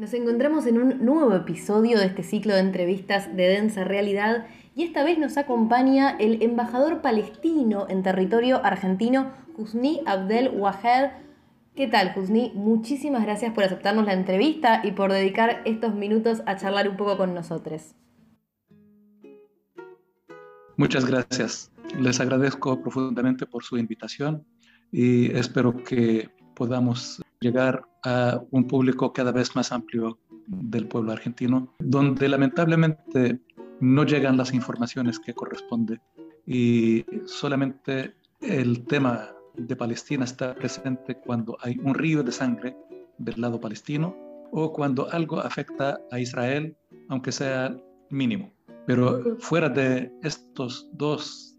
Nos encontramos en un nuevo episodio de este ciclo de entrevistas de densa realidad y esta vez nos acompaña el embajador palestino en territorio argentino, Husni Abdel Wahed. ¿Qué tal, Husni? Muchísimas gracias por aceptarnos la entrevista y por dedicar estos minutos a charlar un poco con nosotros. Muchas gracias. Les agradezco profundamente por su invitación y espero que podamos llegar a un público cada vez más amplio del pueblo argentino, donde lamentablemente no llegan las informaciones que corresponde y solamente el tema de Palestina está presente cuando hay un río de sangre del lado palestino o cuando algo afecta a Israel, aunque sea mínimo. Pero fuera de estos dos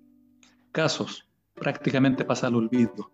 casos, prácticamente pasa al olvido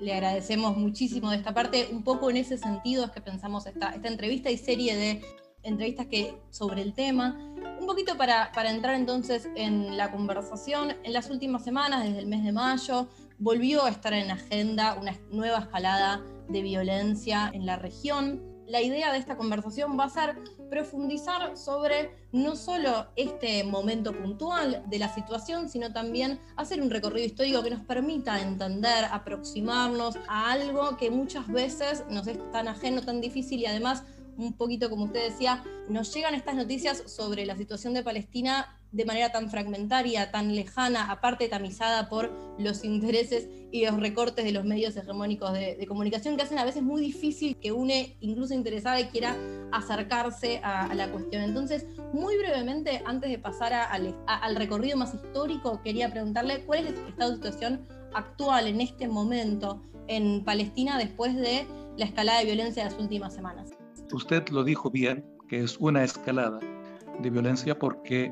le agradecemos muchísimo de esta parte. Un poco en ese sentido es que pensamos esta, entrevista y serie de entrevistas que, sobre el tema. Un poquito para, para entrar entonces en la conversación, en las últimas semanas, desde el mes de mayo, volvió a estar en agenda una nueva escalada de violencia en la región la idea de esta conversación va a ser profundizar sobre no solo este momento puntual de la situación, sino también hacer un recorrido histórico que nos permita entender, aproximarnos a algo que muchas veces nos es tan ajeno, tan difícil y además un poquito como usted decía, nos llegan estas noticias sobre la situación de Palestina de manera tan fragmentaria, tan lejana, aparte tamizada por los intereses y los recortes de los medios hegemónicos de, comunicación que hacen a veces muy difícil que une, incluso interesada, y quiera acercarse a, la cuestión. Entonces, muy brevemente, antes de pasar al recorrido más histórico, quería preguntarle cuál es el estado de situación actual en este momento en Palestina después de la escalada de violencia de las últimas semanas. Usted lo dijo bien, que es una escalada de violencia porque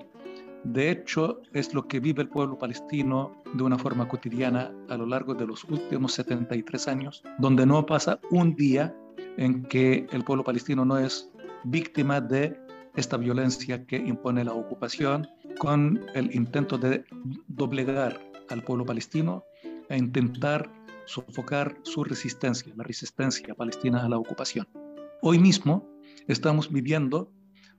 de hecho, es lo que vive el pueblo palestino de una forma cotidiana a lo largo de los últimos 73 años, donde no pasa un día en que el pueblo palestino no es víctima de esta violencia que impone la ocupación con el intento de doblegar al pueblo palestino e intentar sofocar su resistencia, la resistencia palestina a la ocupación. Hoy mismo estamos viviendo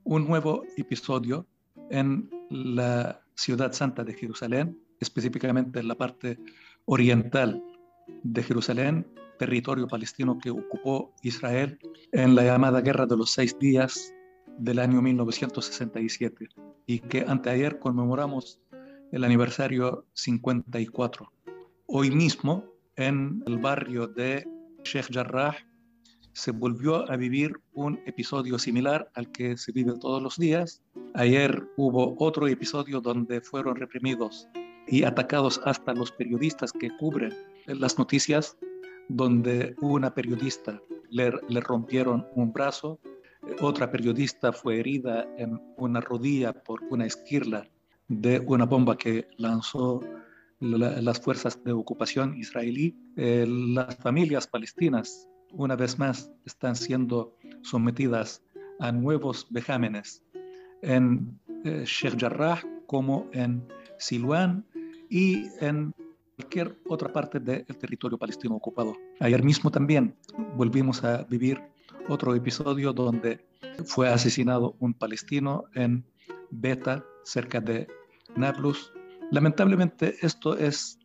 un nuevo episodio en la ciudad santa de Jerusalén, específicamente en la parte oriental de Jerusalén, territorio palestino que ocupó Israel en la llamada Guerra de los Seis Días del año 1967 y que anteayer conmemoramos el aniversario 54. Hoy mismo, en el barrio de Sheikh Jarrah, se volvió a vivir un episodio similar al que se vive todos los días. Ayer hubo otro episodio donde fueron reprimidos y atacados hasta los periodistas que cubren las noticias, donde una periodista le, rompieron un brazo, otra periodista fue herida en una rodilla por una esquirla de una bomba que lanzó las fuerzas de ocupación israelí. Eh, las familias palestinas una vez más están siendo sometidas a nuevos vejámenes en eh, Sheikh Jarrah como en Siluán y en cualquier otra parte del territorio palestino ocupado. Ayer mismo también volvimos a vivir otro episodio donde fue asesinado un palestino en Beta, cerca de Nablus. Lamentablemente esto es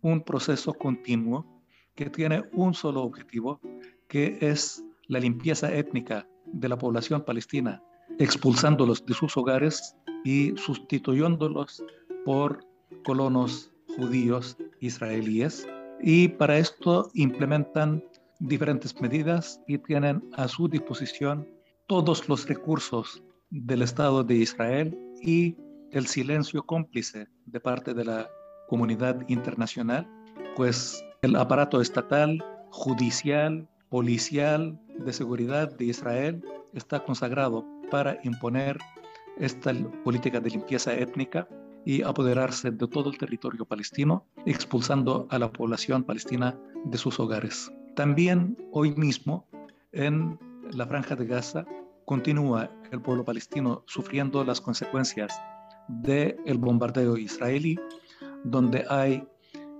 un proceso continuo que tiene un solo objetivo, que es la limpieza étnica de la población palestina, expulsándolos de sus hogares y sustituyéndolos por colonos judíos israelíes. Y para esto implementan diferentes medidas y tienen a su disposición todos los recursos del Estado de Israel y el silencio cómplice de parte de la comunidad internacional, pues el aparato estatal, judicial, policial de seguridad de Israel está consagrado para imponer esta política de limpieza étnica y apoderarse de todo el territorio palestino, expulsando a la población palestina de sus hogares. También hoy mismo en la franja de Gaza continúa el pueblo palestino sufriendo las consecuencias del bombardeo israelí, donde hay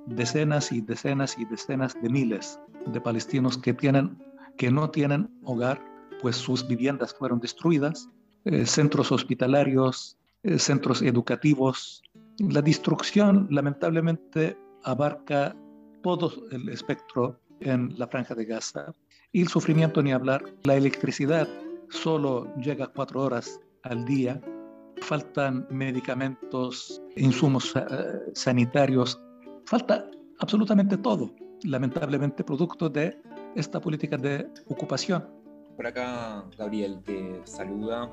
decenas y decenas y decenas de miles de palestinos que, tienen, que no tienen hogar pues sus viviendas fueron destruidas, eh, centros hospitalarios, eh, centros educativos. La destrucción lamentablemente abarca todo el espectro en la franja de Gaza y el sufrimiento ni hablar. La electricidad solo llega cuatro horas al día, faltan medicamentos, insumos eh, sanitarios, falta absolutamente todo, lamentablemente producto de esta política de ocupación. Por acá Gabriel te saluda.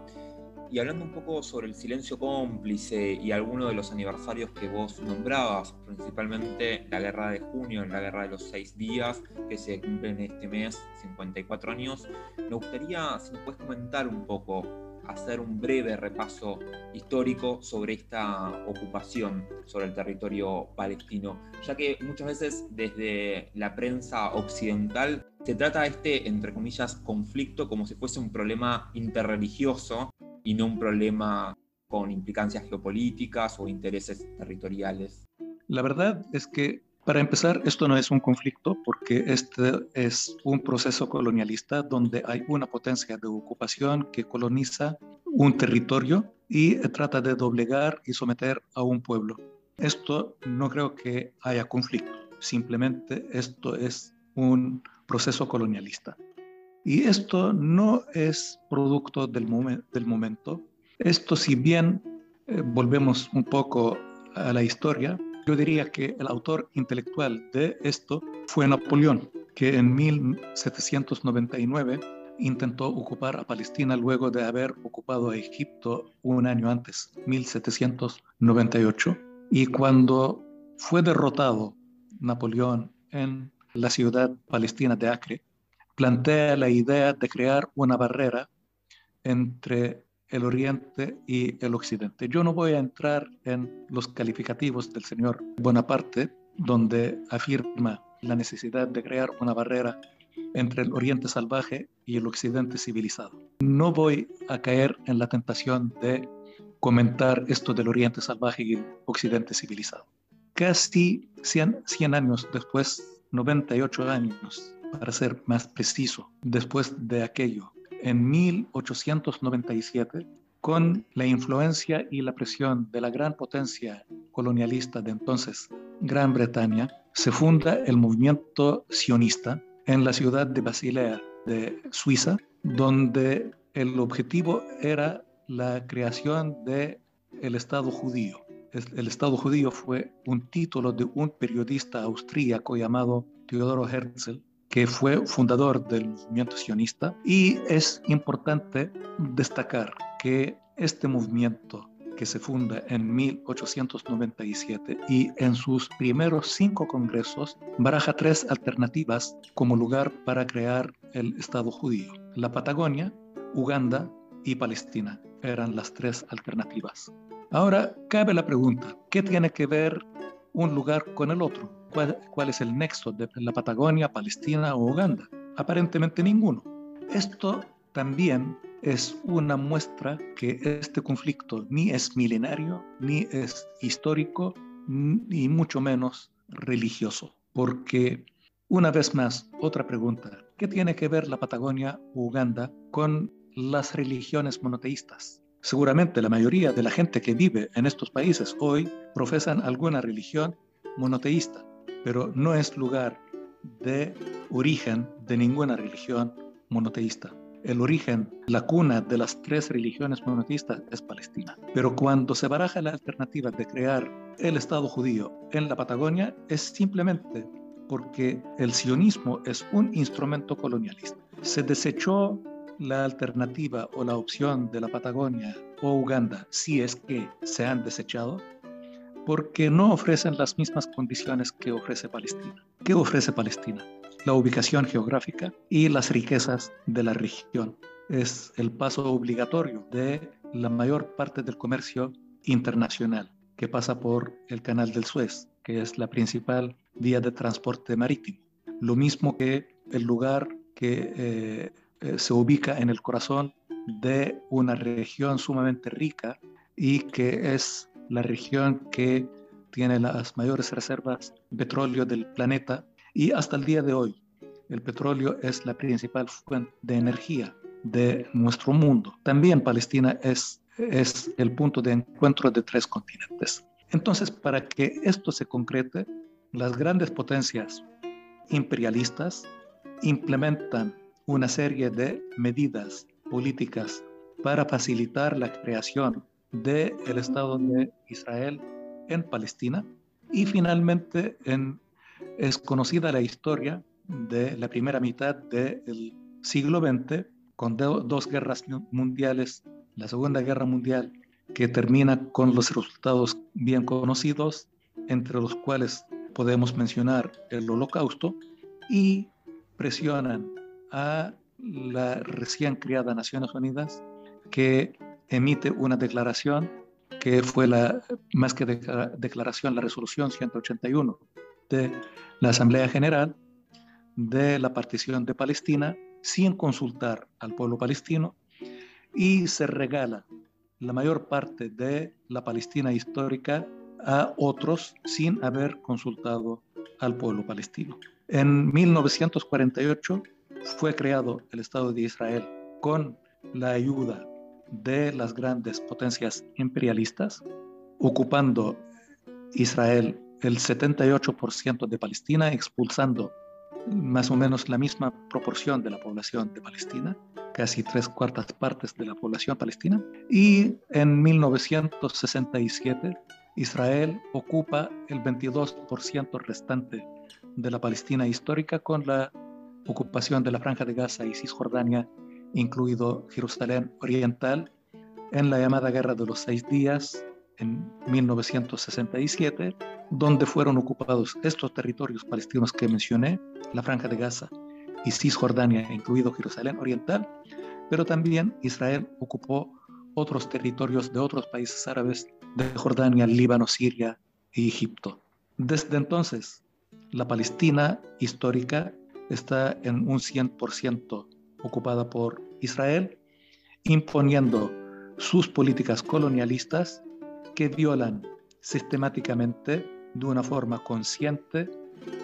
Y hablando un poco sobre el silencio cómplice y algunos de los aniversarios que vos nombrabas, principalmente la guerra de junio, la guerra de los seis días, que se cumplen este mes, 54 años, me gustaría si nos puedes comentar un poco hacer un breve repaso histórico sobre esta ocupación sobre el territorio palestino, ya que muchas veces desde la prensa occidental se trata este, entre comillas, conflicto como si fuese un problema interreligioso y no un problema con implicancias geopolíticas o intereses territoriales. La verdad es que para empezar, esto no es un conflicto porque este es un proceso colonialista donde hay una potencia de ocupación que coloniza un territorio y trata de doblegar y someter a un pueblo. Esto no creo que haya conflicto, simplemente esto es un proceso colonialista. Y esto no es producto del, momento. Esto si bien eh, volvemos un poco a la historia, yo diría que el autor intelectual de esto fue Napoleón, que en 1799 intentó ocupar a Palestina luego de haber ocupado Egipto un año antes, 1798. Y cuando fue derrotado Napoleón en la ciudad palestina de Acre, plantea la idea de crear una barrera entre el oriente y el occidente. Yo no voy a entrar en los calificativos del señor Bonaparte, donde afirma la necesidad de crear una barrera entre el oriente salvaje y el occidente civilizado. No voy a caer en la tentación de comentar esto del oriente salvaje y el occidente civilizado. Casi 100, 100 años después, 98 años, para ser más preciso, después de aquello, en 1897, con la influencia y la presión de la gran potencia colonialista de entonces, Gran Bretaña, se funda el movimiento sionista en la ciudad de Basilea, de Suiza, donde el objetivo era la creación del el Estado judío. El Estado judío fue un título de un periodista austríaco llamado Teodoro Herzl, que fue fundador del movimiento sionista, y es importante destacar que este movimiento que se funda en 1897 y en sus primeros cinco congresos baraja tres alternativas como lugar para crear el Estado judío. La Patagonia, Uganda y Palestina eran las tres alternativas. Ahora cabe la pregunta, ¿qué tiene que ver un lugar con el otro? ¿Cuál, es el nexo de la Patagonia, Palestina o Uganda? Aparentemente ninguno. Esto también es una muestra que este conflicto ni es milenario, ni es histórico, ni mucho menos religioso. Porque, una vez más, otra pregunta, ¿qué tiene que ver la Patagonia o Uganda con las religiones monoteístas? Seguramente la mayoría de la gente que vive en estos países hoy profesan alguna religión monoteísta, pero no es lugar de origen de ninguna religión monoteísta. El origen, la cuna de las tres religiones monoteístas es Palestina. Pero cuando se baraja la alternativa de crear el Estado judío en la Patagonia, es simplemente porque el sionismo es un instrumento colonialista. Se desechó la alternativa o la opción de la Patagonia o Uganda, si es que se han desechado, porque no ofrecen las mismas condiciones que ofrece Palestina. ¿Qué ofrece Palestina? La ubicación geográfica y las riquezas de la región. Es el paso obligatorio de la mayor parte del comercio internacional que pasa por el Canal del Suez, que es la principal vía de transporte marítimo. Lo mismo que el lugar que eh, eh, se ubica en el corazón de una región sumamente rica y que es la región que tiene las mayores reservas de petróleo del planeta y hasta el día de hoy el petróleo es la principal fuente de energía de nuestro mundo. También Palestina es, es el punto de encuentro de tres continentes. Entonces, para que esto se concrete, las grandes potencias imperialistas implementan una serie de medidas políticas para facilitar la creación del Estado de Israel en Palestina. Y finalmente en, es conocida la historia de la primera mitad del siglo XX, con dos guerras mundiales, la Segunda Guerra Mundial, que termina con los resultados bien conocidos, entre los cuales podemos mencionar el Holocausto, y presionan a la recién creada Naciones Unidas que emite una declaración que fue la, más que declaración, la resolución 181 de la Asamblea General de la partición de Palestina sin consultar al pueblo palestino y se regala la mayor parte de la Palestina histórica a otros sin haber consultado al pueblo palestino. En 1948 fue creado el Estado de Israel con la ayuda de las grandes potencias imperialistas, ocupando Israel el 78% de Palestina, expulsando más o menos la misma proporción de la población de Palestina, casi tres cuartas partes de la población palestina. Y en 1967 Israel ocupa el 22% restante de la Palestina histórica con la ocupación de la Franja de Gaza y Cisjordania, incluido Jerusalén Oriental, en la llamada Guerra de los Seis Días en 1967, donde fueron ocupados estos territorios palestinos que mencioné, la Franja de Gaza y Cisjordania, incluido Jerusalén Oriental, pero también Israel ocupó otros territorios de otros países árabes, de Jordania, Líbano, Siria y Egipto. Desde entonces, la Palestina histórica está en un 100% ocupada por Israel, imponiendo sus políticas colonialistas que violan sistemáticamente, de una forma consciente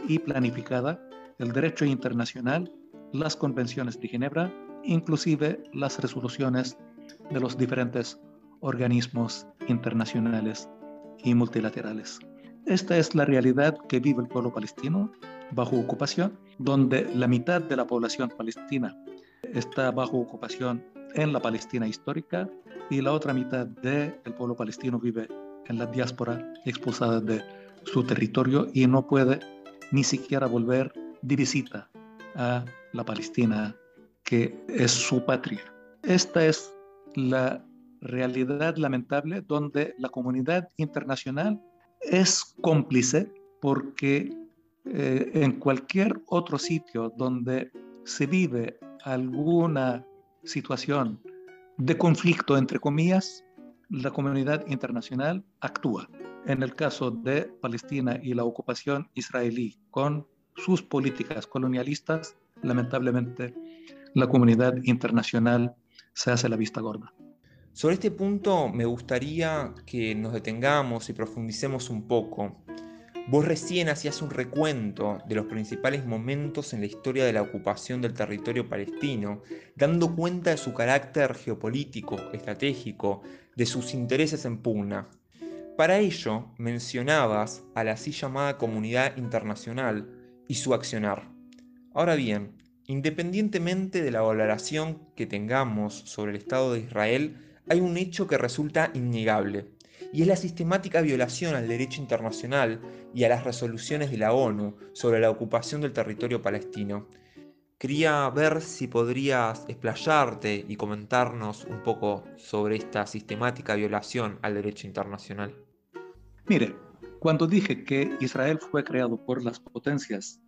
y planificada, el derecho internacional, las convenciones de Ginebra, inclusive las resoluciones de los diferentes organismos internacionales y multilaterales. Esta es la realidad que vive el pueblo palestino bajo ocupación, donde la mitad de la población palestina está bajo ocupación en la Palestina histórica y la otra mitad del pueblo palestino vive en la diáspora expulsada de su territorio y no puede ni siquiera volver de visita a la Palestina que es su patria. Esta es la realidad lamentable donde la comunidad internacional es cómplice porque eh, en cualquier otro sitio donde se vive alguna situación de conflicto, entre comillas, la comunidad internacional actúa. En el caso de Palestina y la ocupación israelí con sus políticas colonialistas, lamentablemente la comunidad internacional se hace la vista gorda. Sobre este punto me gustaría que nos detengamos y profundicemos un poco. Vos recién hacías un recuento de los principales momentos en la historia de la ocupación del territorio palestino, dando cuenta de su carácter geopolítico, estratégico, de sus intereses en pugna. Para ello mencionabas a la así llamada comunidad internacional y su accionar. Ahora bien, independientemente de la valoración que tengamos sobre el Estado de Israel, hay un hecho que resulta innegable, y es la sistemática violación al derecho internacional y a las resoluciones de la ONU sobre la ocupación del territorio palestino. Quería ver si podrías explayarte y comentarnos un poco sobre esta sistemática violación al derecho internacional. Mire, cuando dije que Israel fue creado por las potencias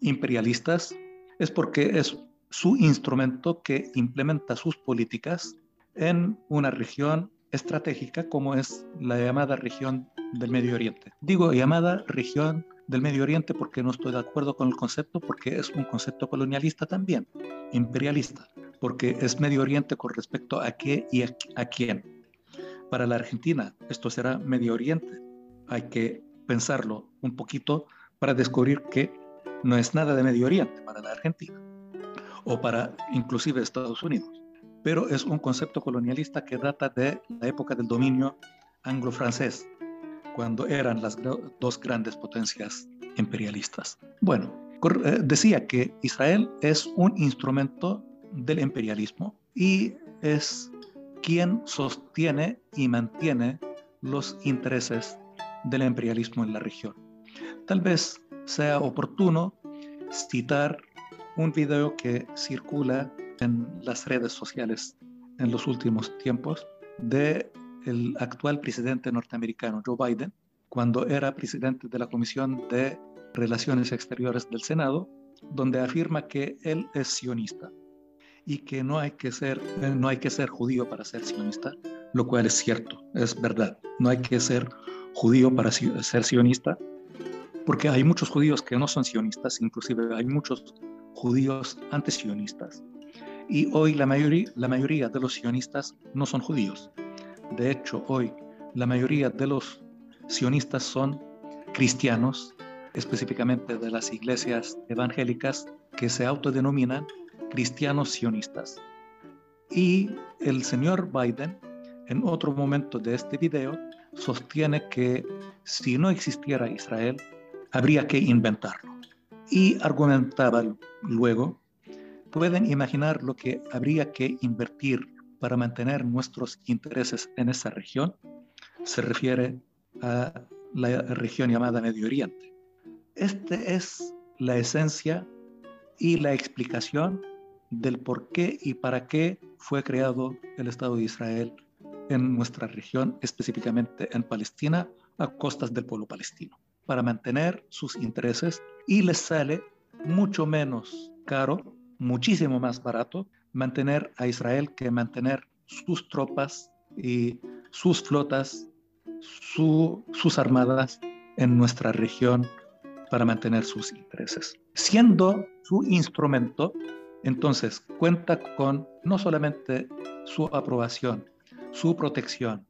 imperialistas, es porque es su instrumento que implementa sus políticas en una región estratégica como es la llamada región del Medio Oriente. Digo llamada región del Medio Oriente porque no estoy de acuerdo con el concepto, porque es un concepto colonialista también, imperialista, porque es Medio Oriente con respecto a qué y a, a quién. Para la Argentina esto será Medio Oriente. Hay que pensarlo un poquito para descubrir que no es nada de Medio Oriente para la Argentina o para inclusive Estados Unidos pero es un concepto colonialista que data de la época del dominio anglo-francés, cuando eran las dos grandes potencias imperialistas. Bueno, eh, decía que Israel es un instrumento del imperialismo y es quien sostiene y mantiene los intereses del imperialismo en la región. Tal vez sea oportuno citar un video que circula en las redes sociales en los últimos tiempos de el actual presidente norteamericano Joe Biden cuando era presidente de la Comisión de Relaciones Exteriores del Senado, donde afirma que él es sionista y que no hay que ser no hay que ser judío para ser sionista, lo cual es cierto, es verdad. No hay que ser judío para ser sionista, porque hay muchos judíos que no son sionistas, inclusive hay muchos judíos antisionistas. Y hoy la mayoría, la mayoría de los sionistas no son judíos. De hecho, hoy la mayoría de los sionistas son cristianos, específicamente de las iglesias evangélicas que se autodenominan cristianos sionistas. Y el señor Biden, en otro momento de este video, sostiene que si no existiera Israel, habría que inventarlo. Y argumentaba luego, pueden imaginar lo que habría que invertir para mantener nuestros intereses en esa región. Se refiere a la región llamada Medio Oriente. Esta es la esencia y la explicación del por qué y para qué fue creado el Estado de Israel en nuestra región, específicamente en Palestina, a costas del pueblo palestino, para mantener sus intereses y les sale mucho menos caro, muchísimo más barato mantener a Israel que mantener sus tropas y sus flotas, sus armadas en nuestra región para mantener sus intereses. Siendo su instrumento, entonces cuenta con no solamente su aprobación, su protección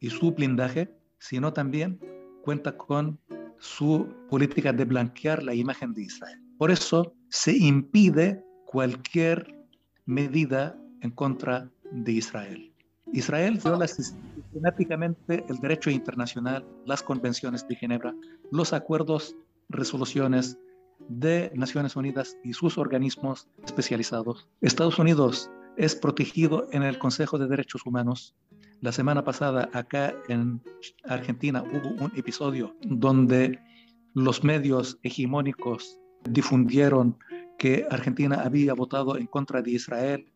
y su blindaje, sino también cuenta con su política de blanquear la imagen de Israel. Por eso se impide cualquier medida en contra de Israel. Israel viola sistemáticamente el derecho internacional, las convenciones de Ginebra, los acuerdos, resoluciones de Naciones Unidas y sus organismos especializados. Estados Unidos es protegido en el Consejo de Derechos Humanos. La semana pasada acá en Argentina hubo un episodio donde los medios hegemónicos difundieron que Argentina había votado en contra de Israel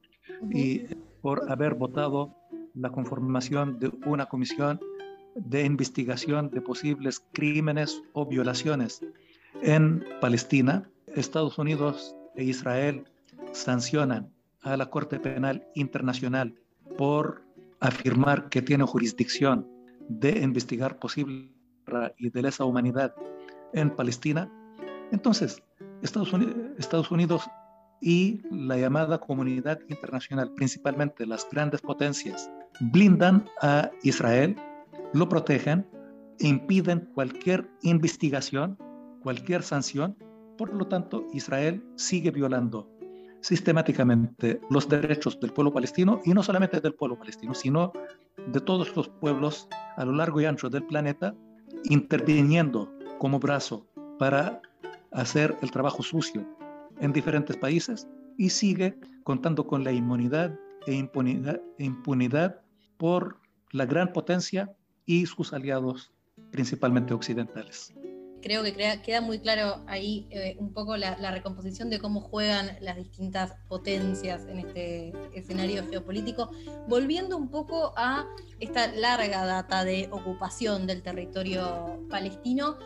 y por haber votado la conformación de una comisión de investigación de posibles crímenes o violaciones en Palestina. Estados Unidos e Israel sancionan a la Corte Penal Internacional por afirmar que tiene jurisdicción de investigar posible y de lesa humanidad en Palestina. Entonces, Estados Unidos, Estados Unidos y la llamada comunidad internacional, principalmente las grandes potencias, blindan a Israel, lo protegen, impiden cualquier investigación, cualquier sanción. Por lo tanto, Israel sigue violando sistemáticamente los derechos del pueblo palestino y no solamente del pueblo palestino, sino de todos los pueblos a lo largo y ancho del planeta, interviniendo como brazo para hacer el trabajo sucio en diferentes países y sigue contando con la inmunidad e impunidad, por la gran potencia y sus aliados, principalmente occidentales creo que queda muy claro ahí eh, un poco la, recomposición de cómo juegan las distintas potencias en este escenario geopolítico, volviendo un poco a esta larga data de ocupación del territorio palestino.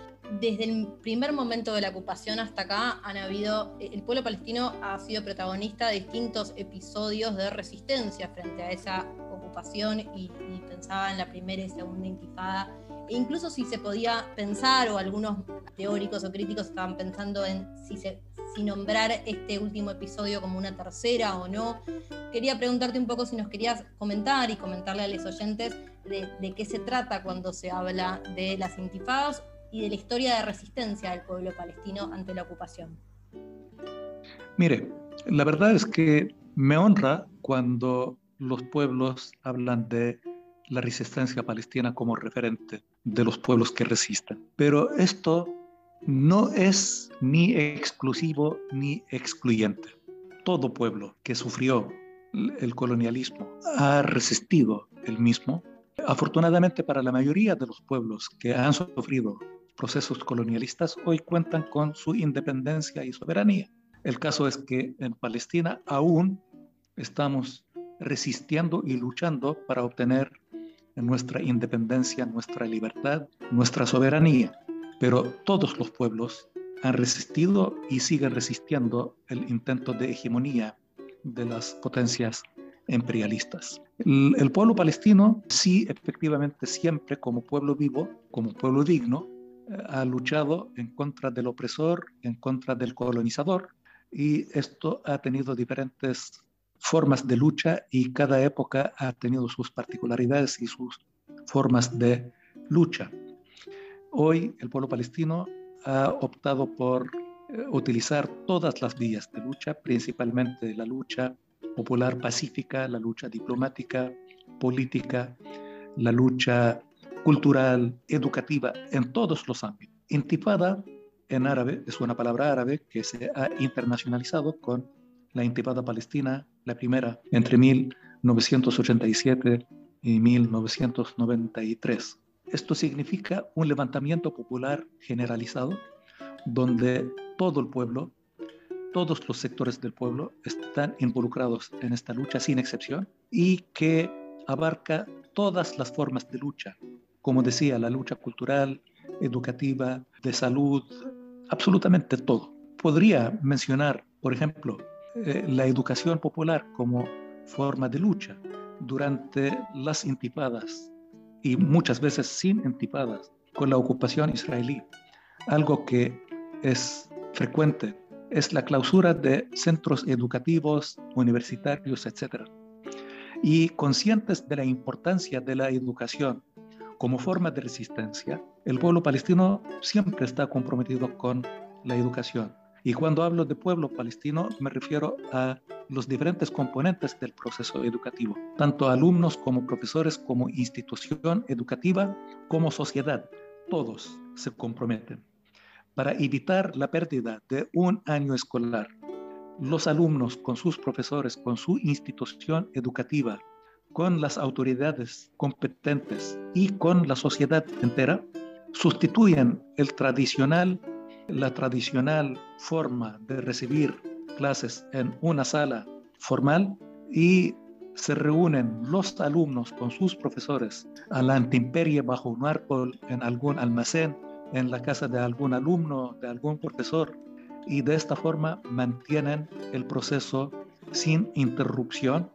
Desde el primer momento de la ocupación hasta acá han habido, el pueblo palestino ha sido protagonista de distintos episodios de resistencia frente a esa ocupación y, y pensaba en la primera y segunda intifada e incluso si se podía pensar, o algunos teóricos o críticos estaban pensando en si, se, si nombrar este último episodio como una tercera o no. Quería preguntarte un poco si nos querías comentar y comentarle a los oyentes de, de qué se trata cuando se habla de las intifadas y de la historia de resistencia del pueblo palestino ante la ocupación. Mire, la verdad es que me honra cuando los pueblos hablan de la resistencia palestina como referente de los pueblos que resisten. Pero esto no es ni exclusivo ni excluyente. Todo pueblo que sufrió el colonialismo ha resistido el mismo. Afortunadamente para la mayoría de los pueblos que han sufrido procesos colonialistas, hoy cuentan con su independencia y soberanía. El caso es que en Palestina aún estamos resistiendo y luchando para obtener nuestra independencia, nuestra libertad, nuestra soberanía. Pero todos los pueblos han resistido y siguen resistiendo el intento de hegemonía de las potencias imperialistas. El, pueblo palestino sí, efectivamente, siempre como pueblo vivo, como pueblo digno, ha luchado en contra del opresor, en contra del colonizador, y esto ha tenido diferentes formas de lucha y cada época ha tenido sus particularidades y sus formas de lucha. Hoy el pueblo palestino ha optado por eh, utilizar todas las vías de lucha, principalmente la lucha popular pacífica, la lucha diplomática, política, la lucha cultural, educativa, en todos los ámbitos. Intifada en árabe es una palabra árabe que se ha internacionalizado con la intifada palestina la primera entre 1987 y 1993. Esto significa un levantamiento popular generalizado donde todo el pueblo, todos los sectores del pueblo están involucrados en esta lucha sin excepción y que abarca todas las formas de lucha, como decía, la lucha cultural, educativa, de salud, absolutamente todo. Podría mencionar, por ejemplo, eh, la educación popular como forma de lucha durante las intipadas y muchas veces sin intipadas con la ocupación israelí. Algo que es frecuente es la clausura de centros educativos, universitarios, etc. Y conscientes de la importancia de la educación como forma de resistencia, el pueblo palestino siempre está comprometido con la educación y cuando hablo de pueblo palestino, me refiero a los diferentes componentes del proceso educativo, tanto alumnos como profesores, como institución educativa, como sociedad. Todos se comprometen para evitar la pérdida de un año escolar. Los alumnos con sus profesores, con su institución educativa, con las autoridades competentes y con la sociedad entera, sustituyen el tradicional la tradicional forma de recibir clases en una sala formal y se reúnen los alumnos con sus profesores a la intemperie bajo un árbol, en algún almacén, en la casa de algún alumno, de algún profesor, y de esta forma mantienen el proceso sin interrupción.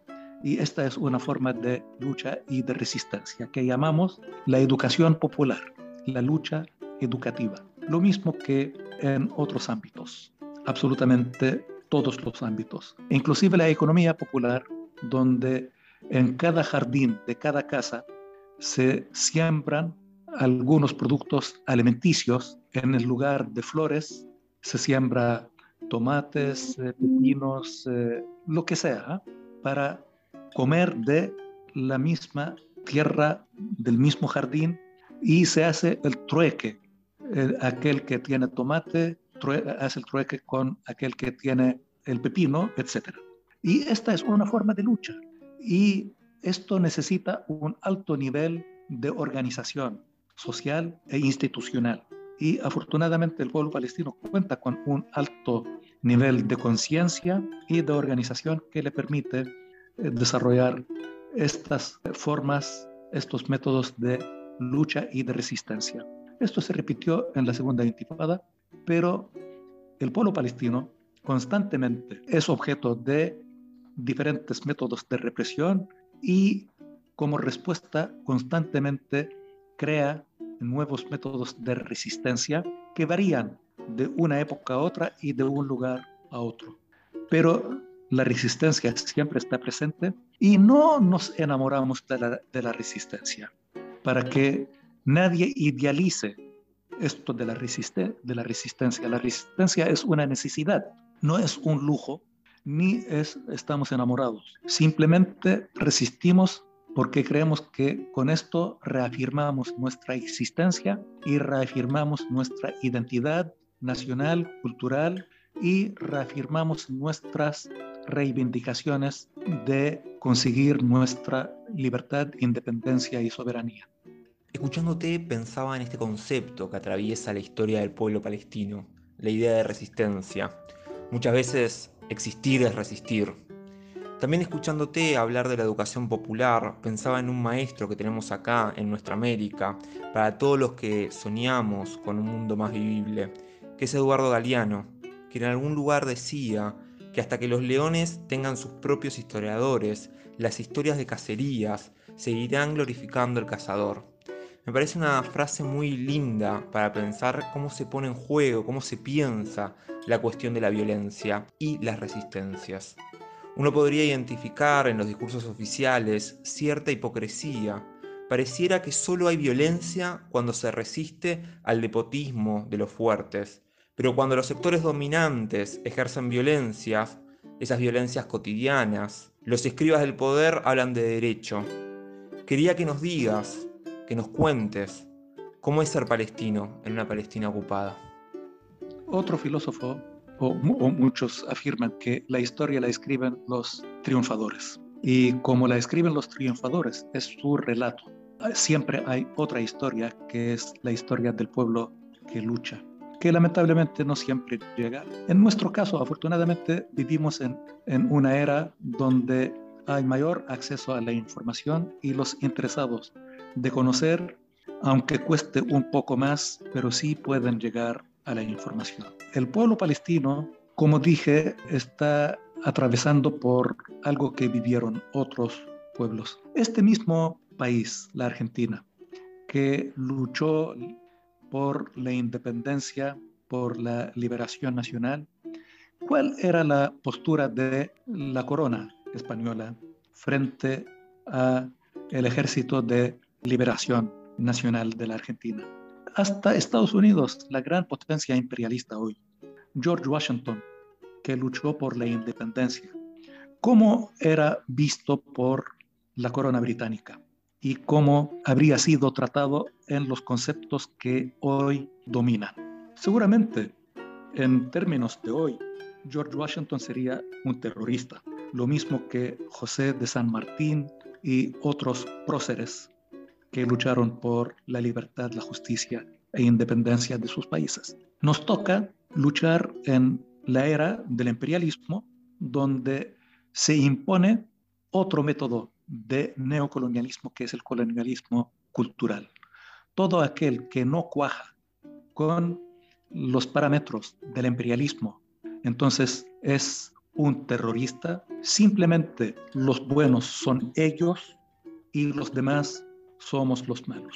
Y esta es una forma de lucha y de resistencia que llamamos la educación popular, la lucha educativa lo mismo que en otros ámbitos, absolutamente todos los ámbitos, inclusive la economía popular, donde en cada jardín de cada casa se siembran algunos productos alimenticios, en el lugar de flores se siembra tomates, eh, pepinos, eh, lo que sea, ¿ah? para comer de la misma tierra, del mismo jardín, y se hace el trueque aquel que tiene tomate hace el trueque con aquel que tiene el pepino, etc. Y esta es una forma de lucha. Y esto necesita un alto nivel de organización social e institucional. Y afortunadamente el pueblo palestino cuenta con un alto nivel de conciencia y de organización que le permite desarrollar estas formas, estos métodos de lucha y de resistencia. Esto se repitió en la segunda intifada, pero el pueblo palestino constantemente es objeto de diferentes métodos de represión y como respuesta constantemente crea nuevos métodos de resistencia que varían de una época a otra y de un lugar a otro. Pero la resistencia siempre está presente y no nos enamoramos de la, de la resistencia. Para que nadie idealice esto de la, de la resistencia. La resistencia es una necesidad, no es un lujo, ni es, estamos enamorados. Simplemente resistimos porque creemos que con esto reafirmamos nuestra existencia y reafirmamos nuestra identidad nacional, cultural y reafirmamos nuestras reivindicaciones de conseguir nuestra libertad, independencia y soberanía. Escuchándote pensaba en este concepto que atraviesa la historia del pueblo palestino, la idea de resistencia. Muchas veces existir es resistir. También escuchándote hablar de la educación popular, pensaba en un maestro que tenemos acá en nuestra América, para todos los que soñamos con un mundo más vivible, que es Eduardo Galeano, que en algún lugar decía que hasta que los leones tengan sus propios historiadores, las historias de cacerías seguirán glorificando el cazador. Me parece una frase muy linda para pensar cómo se pone en juego, cómo se piensa la cuestión de la violencia y las resistencias. Uno podría identificar en los discursos oficiales cierta hipocresía. Pareciera que solo hay violencia cuando se resiste al depotismo de los fuertes, pero cuando los sectores dominantes ejercen violencias, esas violencias cotidianas, los escribas del poder hablan de derecho. Quería que nos digas, que nos cuentes, cómo es ser palestino en una Palestina ocupada. Otro filósofo o, muchos afirman que la historia la escriben los triunfadores. Y como la escriben los triunfadores, es su relato. Siempre hay otra historia que es la historia del pueblo que lucha, que lamentablemente no siempre llega. En nuestro caso, afortunadamente, vivimos en, en una era donde hay mayor acceso a la información y los interesados de conocer, aunque cueste un poco más, pero sí pueden llegar a la información. El pueblo palestino, como dije, está atravesando por algo que vivieron otros pueblos. Este mismo país, la Argentina, que luchó por la independencia, por la liberación nacional, ¿cuál era la postura de la corona española frente a el ejército de liberación nacional de la Argentina? hasta Estados Unidos, la gran potencia imperialista hoy. George Washington, que luchó por la independencia. ¿Cómo era visto por la corona británica? Y cómo habría sido tratado en los conceptos que hoy dominan. Seguramente, en términos de hoy, George Washington sería un terrorista, lo mismo que José de San Martín y otros próceres que lucharon por la libertad, la justicia e independencia de sus países. Nos toca luchar en la era del imperialismo, donde se impone otro método de neocolonialismo, que es el colonialismo cultural. Todo aquel que no cuaja con los parámetros del imperialismo, entonces es un terrorista. Simplemente los buenos son ellos y los demás somos los malos.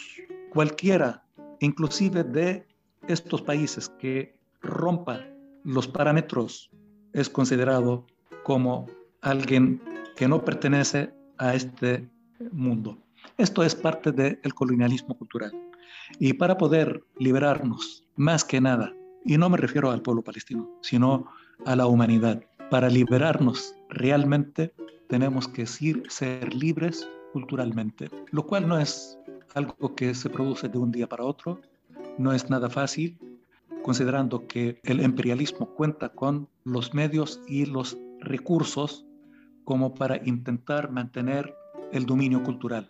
Cualquiera, inclusive de estos países que rompa los parámetros, es considerado como alguien que no pertenece a este mundo. Esto es parte del colonialismo cultural. Y para poder liberarnos, más que nada, y no me refiero al pueblo palestino, sino a la humanidad, para liberarnos realmente tenemos que ser libres culturalmente, lo cual no es algo que se produce de un día para otro, no es nada fácil, considerando que el imperialismo cuenta con los medios y los recursos como para intentar mantener el dominio cultural,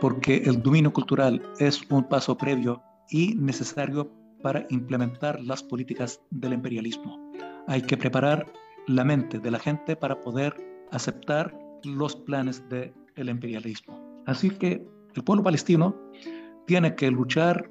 porque el dominio cultural es un paso previo y necesario para implementar las políticas del imperialismo. Hay que preparar la mente de la gente para poder aceptar los planes de el imperialismo. Así que el pueblo palestino tiene que luchar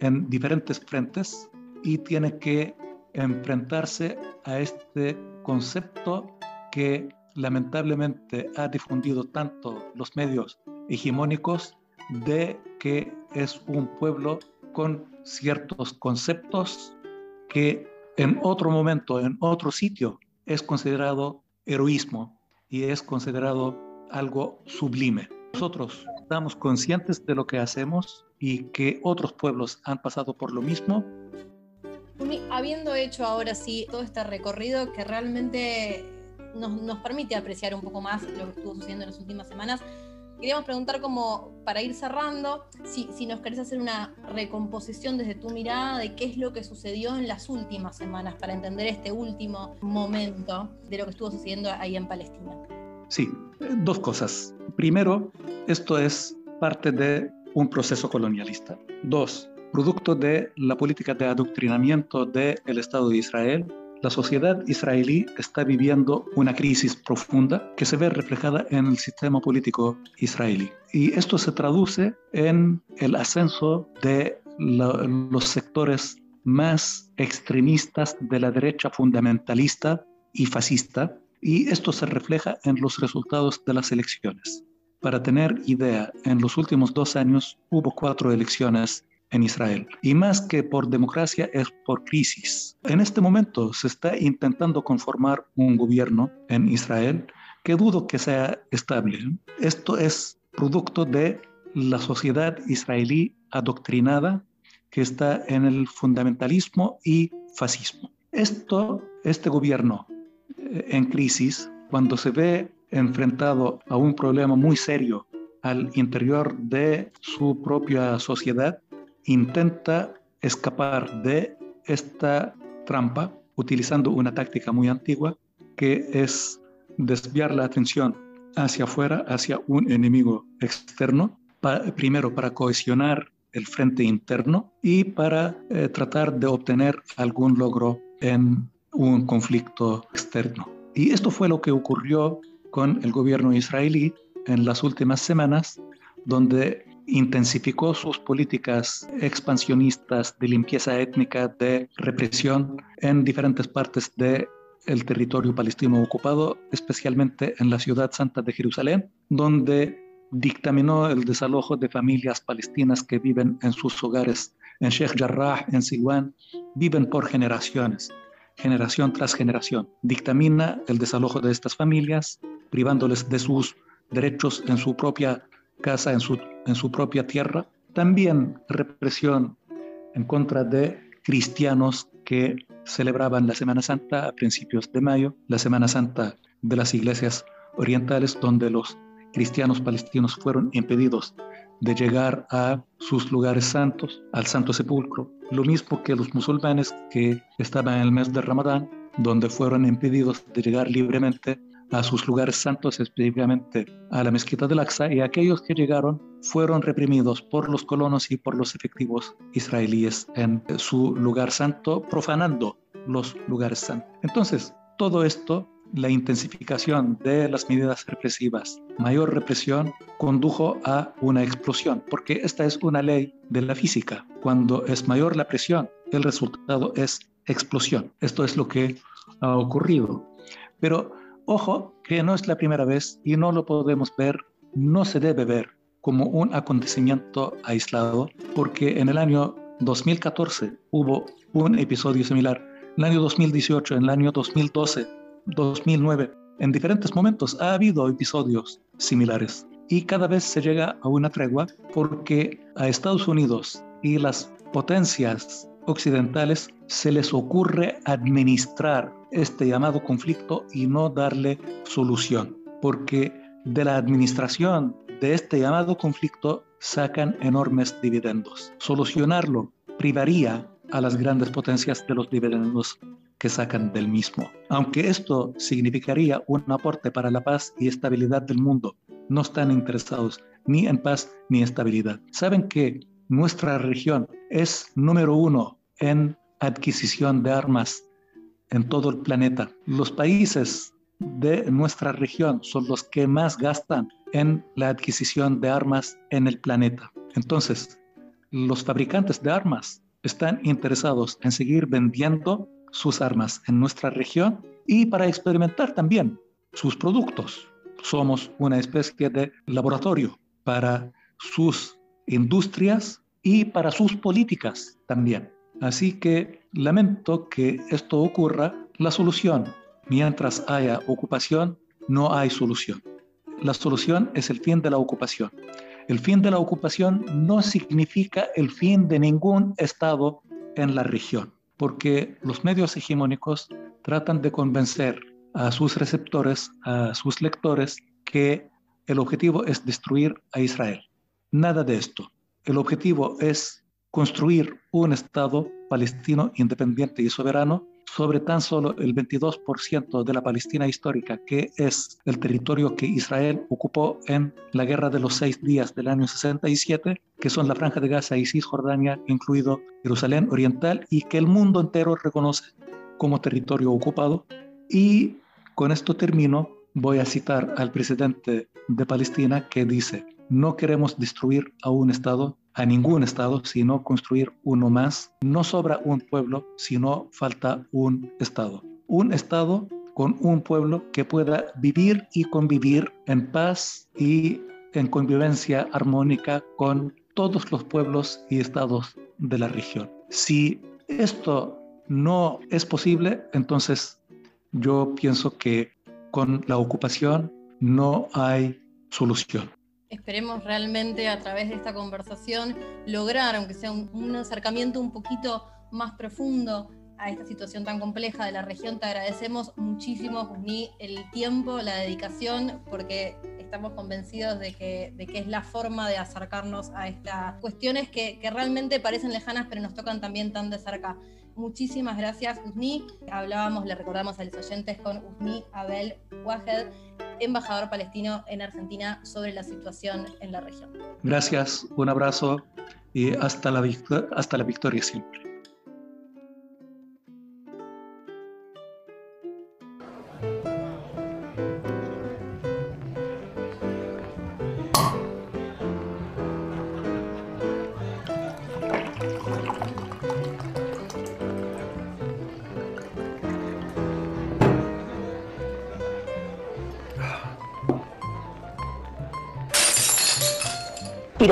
en diferentes frentes y tiene que enfrentarse a este concepto que lamentablemente ha difundido tanto los medios hegemónicos de que es un pueblo con ciertos conceptos que en otro momento, en otro sitio, es considerado heroísmo y es considerado algo sublime. Nosotros estamos conscientes de lo que hacemos y que otros pueblos han pasado por lo mismo. Habiendo hecho ahora sí todo este recorrido que realmente nos, permite apreciar un poco más lo que estuvo sucediendo en las últimas semanas. Queríamos preguntar como, para ir cerrando, si, si nos querés hacer una recomposición desde tu mirada de qué es lo que sucedió en las últimas semanas para entender este último momento de lo que estuvo sucediendo ahí en Palestina. Sí, dos cosas. Primero, esto es parte de un proceso colonialista. Dos, producto de la política de adoctrinamiento del Estado de Israel la sociedad israelí está viviendo una crisis profunda que se ve reflejada en el sistema político israelí. Y esto se traduce en el ascenso de los sectores más extremistas de la derecha fundamentalista y fascista, y esto se refleja en los resultados de las elecciones. Para tener idea, en los últimos dos años hubo cuatro elecciones en Israel. Y más que por democracia es por crisis. En este momento se está intentando conformar un gobierno en Israel que dudo que sea estable. Esto es producto de la sociedad israelí adoctrinada que está en el fundamentalismo y fascismo. Esto, este gobierno eh, en crisis, cuando se ve enfrentado a un problema muy serio al interior de su propia sociedad, intenta escapar de esta trampa utilizando una táctica muy antigua que es desviar la atención hacia afuera, hacia un enemigo externo, primero para cohesionar el frente interno y para eh, tratar de obtener algún logro en un conflicto externo. Y esto fue lo que ocurrió con el gobierno israelí en las últimas semanas, donde intensificó sus políticas expansionistas de limpieza étnica, de represión en diferentes partes del el territorio palestino ocupado, especialmente en la ciudad santa de Jerusalén, donde dictaminó el desalojo de familias palestinas que viven en sus hogares en Sheikh Jarrah, en Siwan, viven por generaciones, generación tras generación. Dictamina el desalojo de estas familias, privándoles de sus derechos en su propia casa en su, en su propia tierra. También represión en contra de cristianos que celebraban la Semana Santa a principios de mayo, la Semana Santa de las iglesias orientales, donde los cristianos palestinos fueron impedidos de llegar a sus lugares santos, al Santo Sepulcro, lo mismo que los musulmanes que estaban en el mes de Ramadán, donde fueron impedidos de llegar libremente a sus lugares santos, específicamente a la mezquita del Aqsa, y aquellos que llegaron fueron reprimidos por los colonos y por los efectivos israelíes en su lugar santo, profanando los lugares santos. Entonces, todo esto, la intensificación de las medidas represivas, mayor represión, condujo a una explosión, porque esta es una ley de la física. Cuando es mayor la presión, el resultado es explosión. Esto es lo que ha ocurrido. Pero Ojo que no es la primera vez y no lo podemos ver, no se debe ver como un acontecimiento aislado, porque en el año 2014 hubo un episodio similar, en el año 2018, en el año 2012, 2009, en diferentes momentos ha habido episodios similares. Y cada vez se llega a una tregua porque a Estados Unidos y las potencias occidentales se les ocurre administrar este llamado conflicto y no darle solución, porque de la administración de este llamado conflicto sacan enormes dividendos. Solucionarlo privaría a las grandes potencias de los dividendos que sacan del mismo. Aunque esto significaría un aporte para la paz y estabilidad del mundo, no están interesados ni en paz ni estabilidad. Saben que nuestra región es número uno en adquisición de armas en todo el planeta. Los países de nuestra región son los que más gastan en la adquisición de armas en el planeta. Entonces, los fabricantes de armas están interesados en seguir vendiendo sus armas en nuestra región y para experimentar también sus productos. Somos una especie de laboratorio para sus industrias y para sus políticas también. Así que lamento que esto ocurra. La solución, mientras haya ocupación, no hay solución. La solución es el fin de la ocupación. El fin de la ocupación no significa el fin de ningún Estado en la región, porque los medios hegemónicos tratan de convencer a sus receptores, a sus lectores, que el objetivo es destruir a Israel. Nada de esto. El objetivo es construir un Estado palestino independiente y soberano sobre tan solo el 22% de la Palestina histórica, que es el territorio que Israel ocupó en la Guerra de los Seis Días del año 67, que son la Franja de Gaza y Cisjordania, incluido Jerusalén Oriental, y que el mundo entero reconoce como territorio ocupado. Y con esto termino, voy a citar al presidente de Palestina que dice, no queremos destruir a un Estado, a ningún Estado, sino construir uno más. No sobra un pueblo, sino falta un Estado. Un Estado con un pueblo que pueda vivir y convivir en paz y en convivencia armónica con todos los pueblos y estados de la región. Si esto no es posible, entonces yo pienso que con la ocupación no hay solución esperemos realmente a través de esta conversación lograr, aunque sea un, acercamiento un poquito más profundo a esta situación tan compleja de la región. Te agradecemos muchísimo, Jusni, el tiempo, la dedicación, porque estamos convencidos de que, de que es la forma de acercarnos a estas cuestiones que, que realmente parecen lejanas, pero nos tocan también tan de cerca. Muchísimas gracias, Usni. Hablábamos, le recordamos a los oyentes con Usni Abel Wahed, embajador palestino en Argentina, sobre la situación en la región. Gracias, un abrazo y hasta la, hasta la victoria siempre.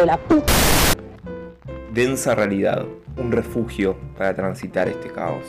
La Densa realidad, un refugio para transitar este caos.